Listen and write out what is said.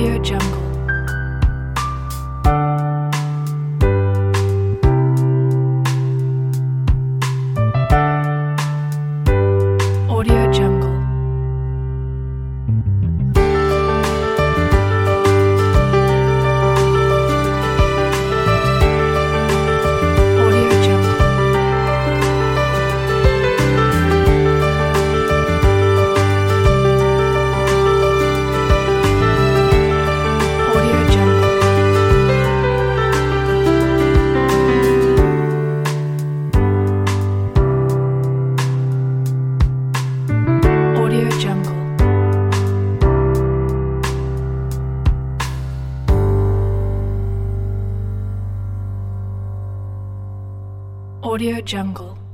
Audio Jungle. Audio Jungle.